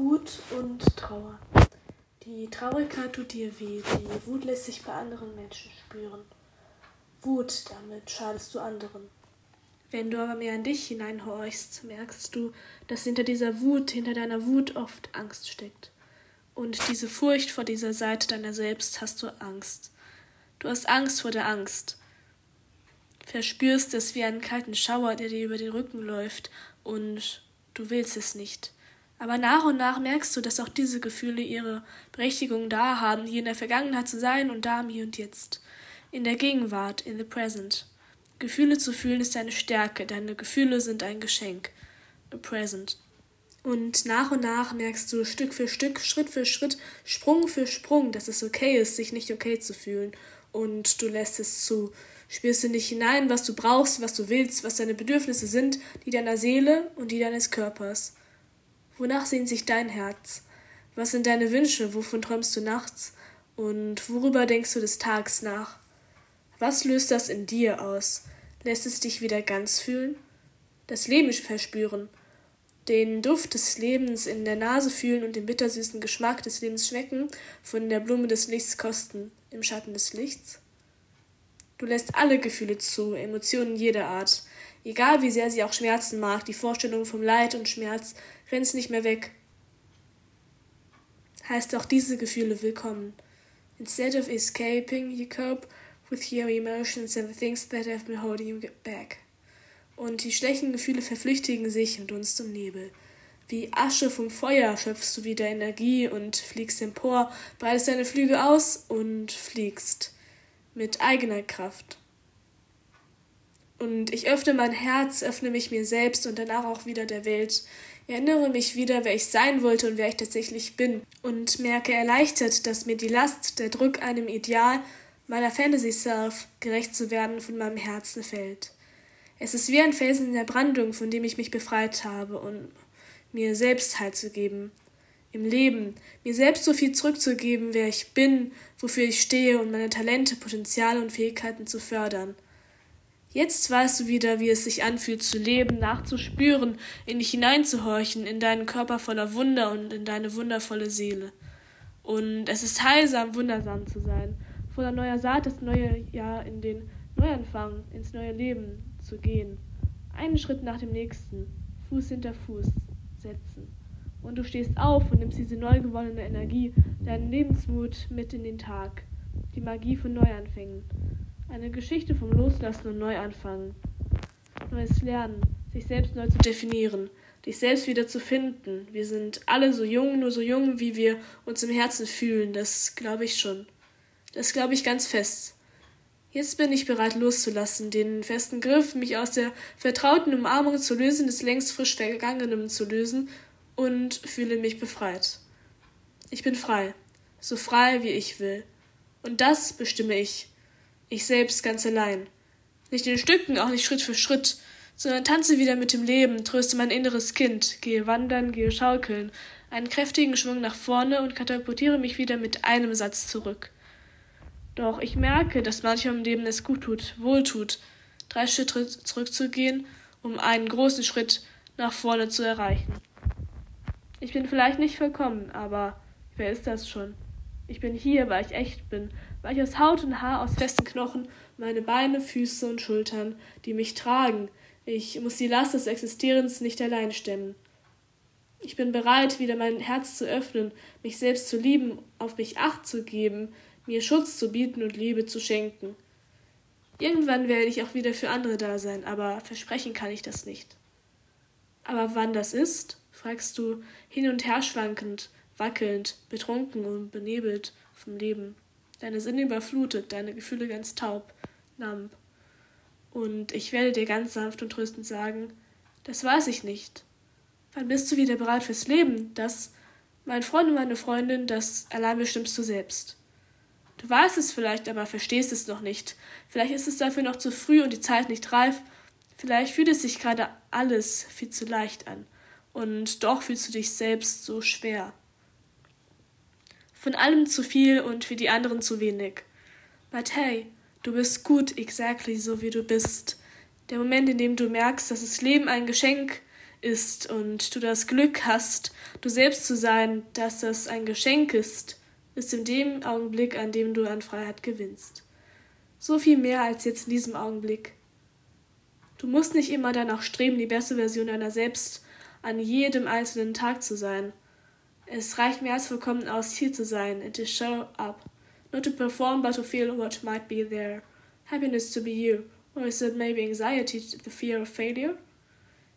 Wut und Trauer. Die Traurigkeit tut dir weh, die Wut lässt sich bei anderen Menschen spüren. Wut, damit schadest du anderen. Wenn du aber mehr in dich hineinhorchst, merkst du, dass hinter dieser Wut, hinter deiner Wut oft Angst steckt. Und diese Furcht vor dieser Seite deiner selbst hast du Angst. Du hast Angst vor der Angst. Verspürst es wie einen kalten Schauer, der dir über den Rücken läuft, und du willst es nicht. Aber nach und nach merkst du, dass auch diese Gefühle ihre Berechtigung da haben, hier in der Vergangenheit zu sein und da im Hier und Jetzt. In der Gegenwart, in the present. Gefühle zu fühlen ist deine Stärke, deine Gefühle sind ein Geschenk. A present. Und nach und nach merkst du Stück für Stück, Schritt für Schritt, Sprung für Sprung, dass es okay ist, sich nicht okay zu fühlen. Und du lässt es zu. Spürst du nicht hinein, was du brauchst, was du willst, was deine Bedürfnisse sind, die deiner Seele und die deines Körpers. Wonach sehnt sich dein Herz? Was sind deine Wünsche? Wovon träumst du nachts? Und worüber denkst du des Tags nach? Was löst das in dir aus? Lässt es dich wieder ganz fühlen? Das Leben verspüren? Den Duft des Lebens in der Nase fühlen und den bittersüßen Geschmack des Lebens schmecken, von der Blume des Lichts kosten, im Schatten des Lichts? Du lässt alle Gefühle zu, Emotionen jeder Art. Egal wie sehr sie auch schmerzen mag, die Vorstellung vom Leid und Schmerz rennst nicht mehr weg. Heißt auch diese Gefühle willkommen. Instead of escaping, you cope with your emotions and the things that have been holding you back. Und die schlechten Gefühle verflüchtigen sich in Dunst und Nebel. Wie Asche vom Feuer schöpfst du wieder Energie und fliegst empor, breitest deine Flügel aus und fliegst mit eigener Kraft. Und ich öffne mein Herz, öffne mich mir selbst und danach auch wieder der Welt. Erinnere mich wieder, wer ich sein wollte und wer ich tatsächlich bin. Und merke erleichtert, dass mir die Last, der Druck einem Ideal, meiner Fantasy-Self, gerecht zu werden, von meinem Herzen fällt. Es ist wie ein Felsen in der Brandung, von dem ich mich befreit habe, um mir selbst Halt zu geben. Im Leben, mir selbst so viel zurückzugeben, wer ich bin, wofür ich stehe und meine Talente, Potenziale und Fähigkeiten zu fördern. Jetzt weißt du wieder, wie es sich anfühlt, zu leben, nachzuspüren, in dich hineinzuhorchen, in deinen Körper voller Wunder und in deine wundervolle Seele. Und es ist heilsam, wundersam zu sein, voller neuer Saat das neue Jahr in den Neuanfang, ins neue Leben zu gehen. Einen Schritt nach dem nächsten, Fuß hinter Fuß setzen. Und du stehst auf und nimmst diese neu gewonnene Energie, deinen Lebensmut mit in den Tag, die Magie von Neuanfängen. Eine Geschichte vom Loslassen und Neuanfangen. Neues Lernen, sich selbst neu zu definieren, dich selbst wieder zu finden. Wir sind alle so jung, nur so jung, wie wir uns im Herzen fühlen. Das glaube ich schon. Das glaube ich ganz fest. Jetzt bin ich bereit loszulassen, den festen Griff, mich aus der vertrauten Umarmung zu lösen, des längst frisch Vergangenem zu lösen und fühle mich befreit. Ich bin frei, so frei wie ich will. Und das bestimme ich ich selbst ganz allein. Nicht in Stücken, auch nicht Schritt für Schritt, sondern tanze wieder mit dem Leben, tröste mein inneres Kind, gehe wandern, gehe schaukeln, einen kräftigen Schwung nach vorne und katapultiere mich wieder mit einem Satz zurück. Doch ich merke, dass manchmal im Leben es gut tut, wohl tut, drei Schritte zurückzugehen, um einen großen Schritt nach vorne zu erreichen. Ich bin vielleicht nicht vollkommen, aber wer ist das schon? Ich bin hier, weil ich echt bin, weil ich aus Haut und Haar, aus festen Knochen, meine Beine, Füße und Schultern, die mich tragen. Ich muss die Last des Existierens nicht allein stemmen. Ich bin bereit, wieder mein Herz zu öffnen, mich selbst zu lieben, auf mich Acht zu geben, mir Schutz zu bieten und Liebe zu schenken. Irgendwann werde ich auch wieder für andere da sein, aber versprechen kann ich das nicht. Aber wann das ist, fragst du, hin und her schwankend, wackelnd, betrunken und benebelt vom Leben deine Sinne überflutet, deine Gefühle ganz taub, namp. Und ich werde dir ganz sanft und tröstend sagen, das weiß ich nicht. Wann bist du wieder bereit fürs Leben? Das, mein Freund und meine Freundin, das allein bestimmst du selbst. Du weißt es vielleicht, aber verstehst es noch nicht. Vielleicht ist es dafür noch zu früh und die Zeit nicht reif. Vielleicht fühlt es sich gerade alles viel zu leicht an. Und doch fühlst du dich selbst so schwer. Von allem zu viel und für die anderen zu wenig. But hey, du bist gut exactly so wie du bist. Der Moment, in dem du merkst, dass das Leben ein Geschenk ist und du das Glück hast, du selbst zu sein, dass das ein Geschenk ist, ist in dem Augenblick, an dem du an Freiheit gewinnst. So viel mehr als jetzt in diesem Augenblick. Du musst nicht immer danach streben, die beste Version deiner selbst an jedem einzelnen Tag zu sein. Es reicht mehr als vollkommen aus, hier zu sein and to show up. Not to perform, but to feel what might be there. Happiness to be you. Or is it maybe anxiety, the fear of failure?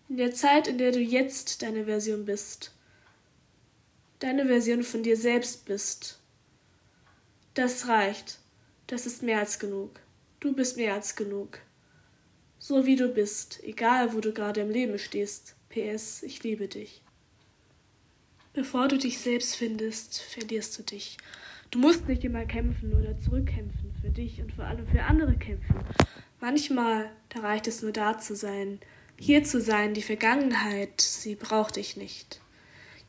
In der Zeit, in der du jetzt deine Version bist. Deine Version von dir selbst bist. Das reicht. Das ist mehr als genug. Du bist mehr als genug. So wie du bist, egal wo du gerade im Leben stehst. PS, ich liebe dich. Bevor du dich selbst findest, verlierst du dich. Du musst nicht immer kämpfen oder zurückkämpfen, für dich und vor allem für andere kämpfen. Manchmal, da reicht es nur da zu sein, hier zu sein, die Vergangenheit, sie braucht dich nicht.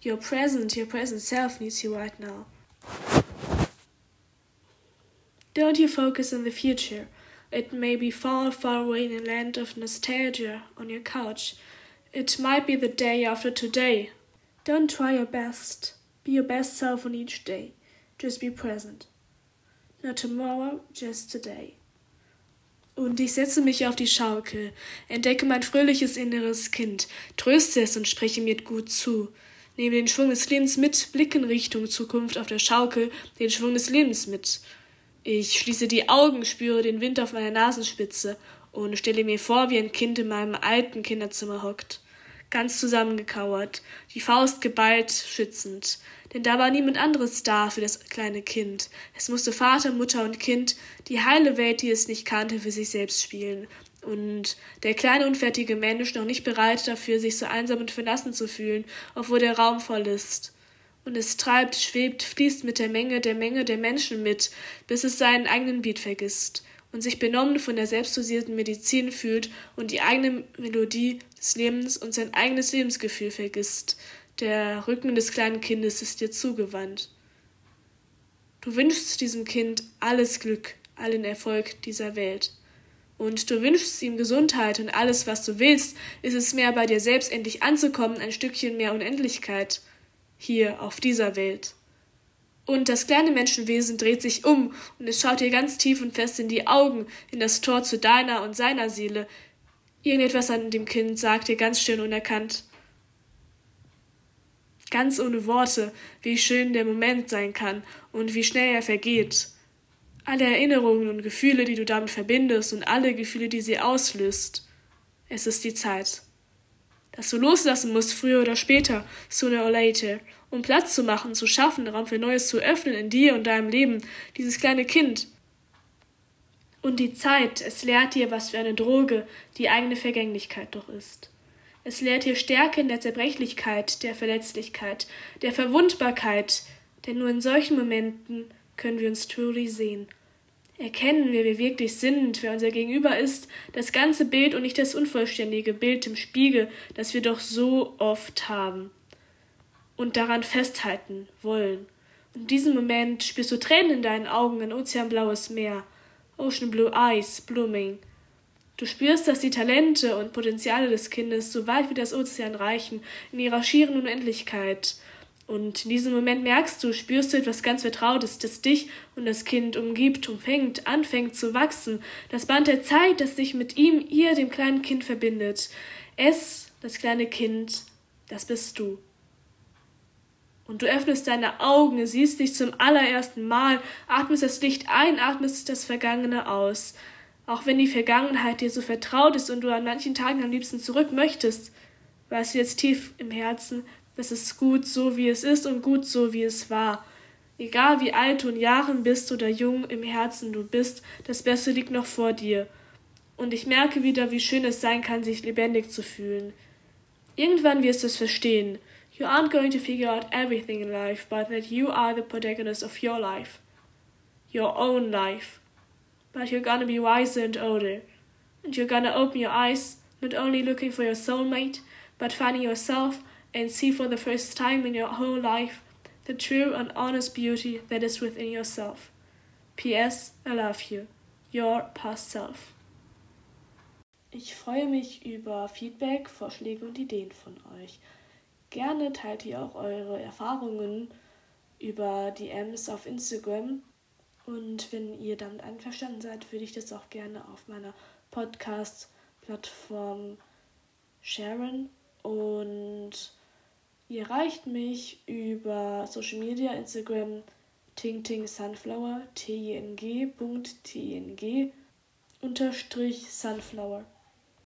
Your present, your present self needs you right now. Don't you focus on the future. It may be far, far away in a land of nostalgia on your couch. It might be the day after today. Don't try your best. Be your best self on each day. Just be present. Not tomorrow, just today. Und ich setze mich auf die Schaukel, entdecke mein fröhliches inneres Kind, tröste es und spreche mir gut zu. Nehme den Schwung des Lebens mit, blicke in Richtung Zukunft auf der Schaukel, den Schwung des Lebens mit. Ich schließe die Augen, spüre den Wind auf meiner Nasenspitze und stelle mir vor, wie ein Kind in meinem alten Kinderzimmer hockt, ganz zusammengekauert, die Faust geballt, schützend. Denn da war niemand anderes da für das kleine Kind. Es musste Vater, Mutter und Kind die heile Welt, die es nicht kannte, für sich selbst spielen. Und der kleine unfertige Mensch noch nicht bereit dafür, sich so einsam und verlassen zu fühlen, obwohl der Raum voll ist und es treibt, schwebt, fließt mit der Menge der Menge der Menschen mit, bis es seinen eigenen Beat vergisst und sich benommen von der selbstdosierten Medizin fühlt und die eigene Melodie des Lebens und sein eigenes Lebensgefühl vergisst. Der Rücken des kleinen Kindes ist dir zugewandt. Du wünschst diesem Kind alles Glück, allen Erfolg dieser Welt. Und du wünschst ihm Gesundheit und alles, was du willst, ist es mehr bei dir selbst endlich anzukommen, ein Stückchen mehr Unendlichkeit hier auf dieser Welt. Und das kleine Menschenwesen dreht sich um und es schaut dir ganz tief und fest in die Augen, in das Tor zu deiner und seiner Seele. Irgendetwas an dem Kind sagt dir ganz schön unerkannt, ganz ohne Worte, wie schön der Moment sein kann und wie schnell er vergeht. Alle Erinnerungen und Gefühle, die du damit verbindest und alle Gefühle, die sie auslöst. Es ist die Zeit dass du loslassen musst, früher oder später, sooner or later, um Platz zu machen, zu schaffen, Raum für Neues zu öffnen in dir und deinem Leben, dieses kleine Kind. Und die Zeit, es lehrt dir, was für eine Droge die eigene Vergänglichkeit doch ist. Es lehrt dir Stärke in der Zerbrechlichkeit, der Verletzlichkeit, der Verwundbarkeit, denn nur in solchen Momenten können wir uns truly sehen Erkennen, wer wir wirklich sind, wer unser Gegenüber ist, das ganze Bild und nicht das unvollständige Bild im Spiegel, das wir doch so oft haben. Und daran festhalten wollen. Und in diesem Moment spürst du Tränen in deinen Augen, ein ozeanblaues Meer, Ocean Blue Eyes blooming. Du spürst, dass die Talente und Potenziale des Kindes so weit wie das Ozean reichen, in ihrer schieren Unendlichkeit, und in diesem Moment merkst du, spürst du etwas ganz Vertrautes, das dich und das Kind umgibt, umfängt, anfängt zu wachsen. Das Band der Zeit, das dich mit ihm, ihr, dem kleinen Kind verbindet. Es, das kleine Kind, das bist du. Und du öffnest deine Augen, siehst dich zum allerersten Mal, atmest das Licht ein, atmest das Vergangene aus. Auch wenn die Vergangenheit dir so vertraut ist und du an manchen Tagen am liebsten zurück möchtest, weißt du jetzt tief im Herzen, es ist gut so, wie es ist und gut so, wie es war. Egal wie alt du in Jahren bist oder jung im Herzen du bist, das Beste liegt noch vor dir. Und ich merke wieder, wie schön es sein kann, sich lebendig zu fühlen. Irgendwann wirst du es verstehen. You aren't going to figure out everything in life, but that you are the protagonist of your life. Your own life. But you're gonna be wiser and older. And you're gonna open your eyes, not only looking for your soulmate, but finding yourself and see for the first time in your whole life the true and honest beauty that is within yourself. P.S. I love you. Your past self. Ich freue mich über Feedback, Vorschläge und Ideen von euch. Gerne teilt ihr auch eure Erfahrungen über DMs auf Instagram. Und wenn ihr damit einverstanden seid, würde ich das auch gerne auf meiner Podcast-Plattform sharen. Und ihr erreicht mich über Social Media, Instagram, Ting Sunflower, t-i-n-g.ting unterstrich Sunflower.